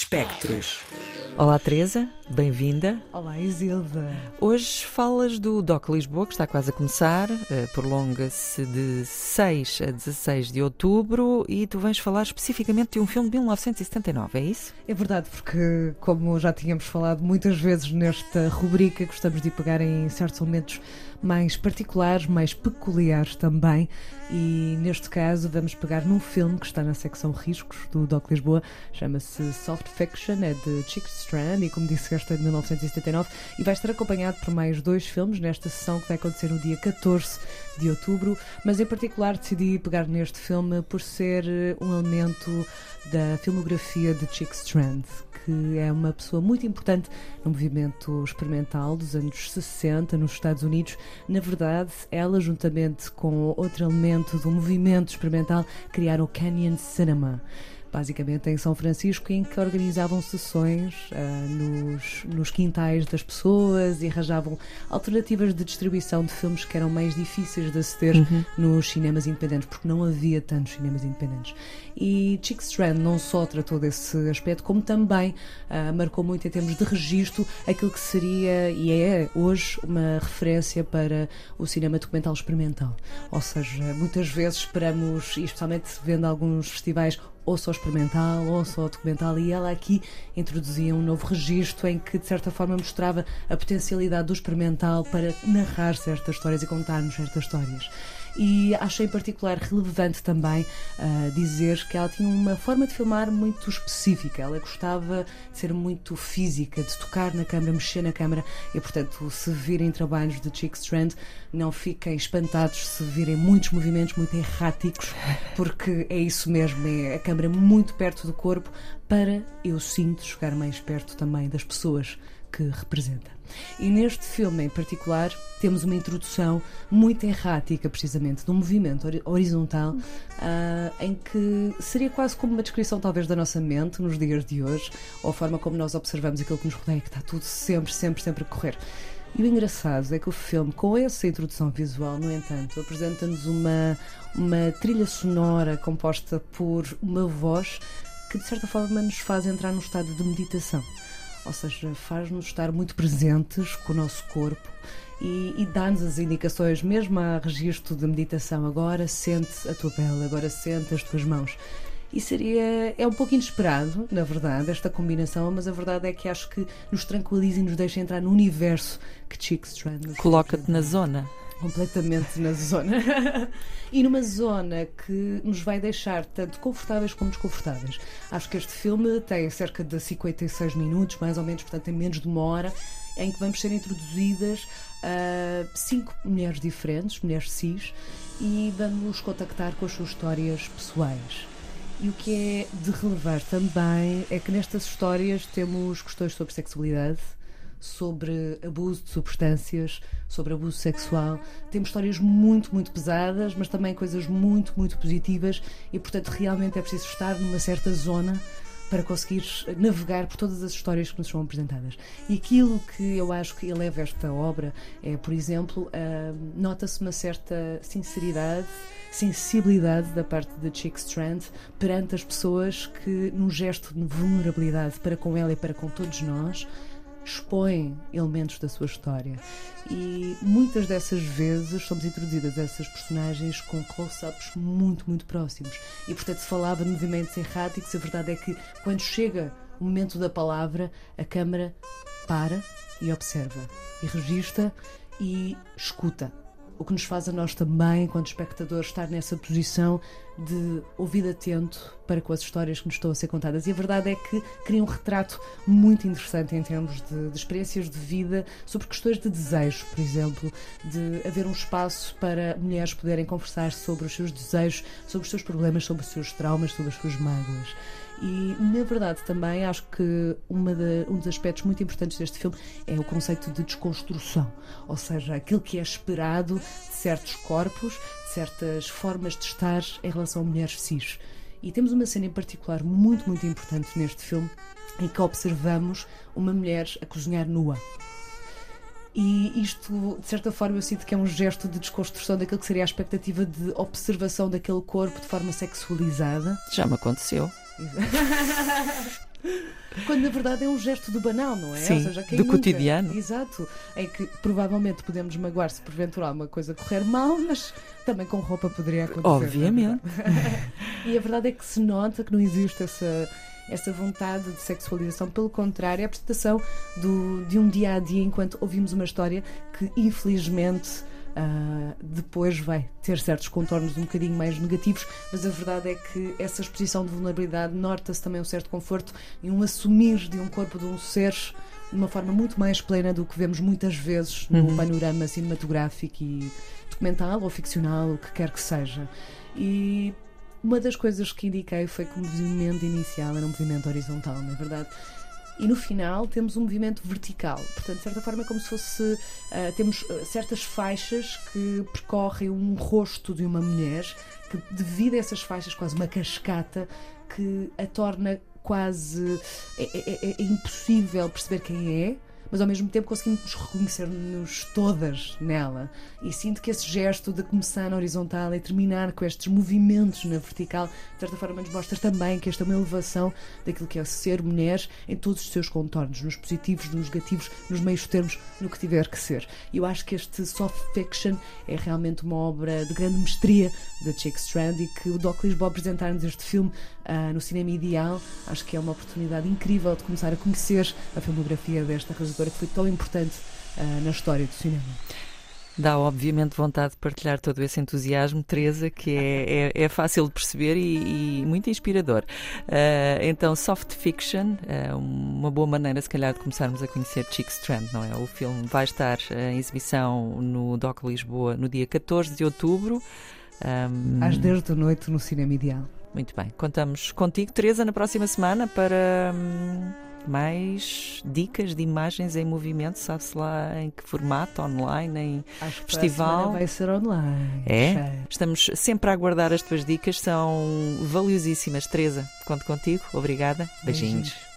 Espectros. Olá, Teresa, bem-vinda. Olá, Isilda. Hoje falas do DOC Lisboa, que está quase a começar, eh, prolonga-se de 6 a 16 de outubro e tu vens falar especificamente de um filme de 1979, é isso? É verdade, porque, como já tínhamos falado muitas vezes nesta rubrica, gostamos de pegar em certos elementos mais particulares, mais peculiares também. E neste caso vamos pegar num filme que está na secção Riscos do Doc Lisboa, chama-se Soft Fiction, é de Chick Strand e como disse esta é de 1979 e vai estar acompanhado por mais dois filmes nesta sessão que vai acontecer no dia 14 de outubro, mas em particular decidi pegar neste filme por ser eh, um elemento da filmografia de Chick Strand, que é uma pessoa muito importante no movimento experimental dos anos 60 nos Estados Unidos. Na verdade, ela, juntamente com outro elemento do movimento experimental, criaram o Canyon Cinema basicamente em São Francisco, em que organizavam sessões uh, nos, nos quintais das pessoas e arranjavam alternativas de distribuição de filmes que eram mais difíceis de aceder uhum. nos cinemas independentes, porque não havia tantos cinemas independentes. E Chick Strand não só tratou desse aspecto, como também uh, marcou muito em termos de registro aquilo que seria e é hoje uma referência para o cinema documental experimental. Ou seja, muitas vezes esperamos, e especialmente vendo alguns festivais, ou só experimental ou só documental, e ela aqui introduzia um novo registro em que, de certa forma, mostrava a potencialidade do experimental para narrar certas histórias e contar-nos certas histórias e achei em particular relevante também uh, dizer que ela tinha uma forma de filmar muito específica. Ela gostava de ser muito física, de tocar na câmara, mexer na câmara e, portanto, se virem trabalhos de Chick Strand, não fiquem espantados se virem muitos movimentos muito erráticos, porque é isso mesmo, é a câmara muito perto do corpo para, eu sinto, chegar mais perto também das pessoas que representa. E neste filme em particular temos uma introdução muito errática, precisamente, de um movimento horizontal uh, em que seria quase como uma descrição, talvez, da nossa mente nos dias de hoje, ou a forma como nós observamos aquilo que nos rodeia, que está tudo sempre, sempre, sempre a correr. E o engraçado é que o filme, com essa introdução visual, no entanto, apresenta-nos uma, uma trilha sonora composta por uma voz que, de certa forma, nos faz entrar num estado de meditação ou seja, faz-nos estar muito presentes com o nosso corpo e, e dá-nos as indicações, mesmo a registro de meditação. Agora sente a tua pele, agora sente as tuas mãos. E seria. É um pouco inesperado, na verdade, esta combinação, mas a verdade é que acho que nos tranquiliza e nos deixa entrar no universo que Chick Strand nos Coloca-te na zona completamente na zona. e numa zona que nos vai deixar tanto confortáveis como desconfortáveis. Acho que este filme tem cerca de 56 minutos, mais ou menos, portanto, tem menos de uma hora, em que vamos ser introduzidas a cinco mulheres diferentes, mulheres cis, e vamos contactar com as suas histórias pessoais. E o que é de relevar também é que nestas histórias temos questões sobre sexualidade, sobre abuso de substâncias, sobre abuso sexual. Temos histórias muito, muito pesadas, mas também coisas muito, muito positivas e, portanto, realmente é preciso estar numa certa zona para conseguir navegar por todas as histórias que nos são apresentadas. E aquilo que eu acho que eleva esta obra é, por exemplo, uh, nota-se uma certa sinceridade, sensibilidade da parte de Chick Strand perante as pessoas que, num gesto de vulnerabilidade para com ela e para com todos nós, expõem elementos da sua história. E muitas dessas vezes somos introduzidas a essas personagens com close-ups muito, muito próximos. E portanto se falava de movimentos erráticos, a verdade é que quando chega o momento da palavra, a câmara para e observa, e registra e escuta o que nos faz a nós também, enquanto espectadores, estar nessa posição de ouvido atento para com as histórias que nos estão a ser contadas. E a verdade é que cria um retrato muito interessante em termos de, de experiências de vida, sobre questões de desejo, por exemplo, de haver um espaço para mulheres poderem conversar sobre os seus desejos, sobre os seus problemas, sobre os seus traumas, sobre as suas mágoas. E, na verdade, também acho que de, um dos aspectos muito importantes deste filme é o conceito de desconstrução, ou seja, aquilo que é esperado de certos corpos, de certas formas de estar em relação a mulheres cis. E temos uma cena em particular muito, muito importante neste filme em que observamos uma mulher a cozinhar nua. E isto, de certa forma, eu sinto que é um gesto de desconstrução daquilo que seria a expectativa de observação daquele corpo de forma sexualizada. Já me aconteceu. Quando na verdade é um gesto do banal, não é? Sim, Ou seja, do nunca- cotidiano. Exato. Em que provavelmente podemos magoar se porventura alguma coisa correr mal, mas também com roupa poderia acontecer. é Obviamente. e a verdade é que se nota que não existe essa. Essa vontade de sexualização, pelo contrário, é a apresentação do, de um dia a dia enquanto ouvimos uma história que, infelizmente, ah, depois vai ter certos contornos um bocadinho mais negativos, mas a verdade é que essa exposição de vulnerabilidade nota-se também um certo conforto e um assumir de um corpo de um ser de uma forma muito mais plena do que vemos muitas vezes no Uhum. panorama cinematográfico e documental ou ficcional, o que quer que seja. E uma das coisas que indiquei foi que o movimento inicial era um movimento horizontal, na verdade. E no final temos um movimento vertical. Portanto, de certa forma, é como se fosse. ah, temos ah, certas faixas que percorrem um rosto de uma mulher, que, devido a essas faixas, quase uma cascata, que a torna quase. É, é- é- é impossível perceber quem é. Mas ao mesmo tempo conseguimos reconhecer-nos todas nela. E sinto que esse gesto de começar na horizontal e terminar com estes movimentos na vertical, de certa forma, nos mostra também que esta é uma elevação daquilo que é ser mulher em todos os seus contornos, nos positivos, nos negativos, nos meios termos, no que tiver que ser. Eu acho que este soft fiction é realmente uma obra de grande mestria da Chick Strand e que o Doc Lisboa apresentar-nos este filme ah, no cinema ideal, acho que é uma oportunidade incrível de começar a conhecer a filmografia desta realizadora que foi tão importante ah, na história do cinema. Dá obviamente vontade de partilhar todo esse entusiasmo, Teresa, que é, é, é fácil de perceber e, e muito inspirador. Ah, então, Soft Fiction, ah, uma boa maneira, se calhar, de começarmos a conhecer Chick Strand, não é? O filme vai estar em exibição no DOC Lisboa no dia 14 de outubro. Ahm, Às 10 da noite no cinema ideal. Muito bem, contamos contigo, Teresa, na próxima semana para hum, mais dicas de imagens em movimento, sabe-se lá em que formato, online, em Acho que Festival. vai ser online. É? Estamos sempre a aguardar as tuas dicas, são valiosíssimas. Teresa, conto contigo. Obrigada. Beijinhos. Beijinhos.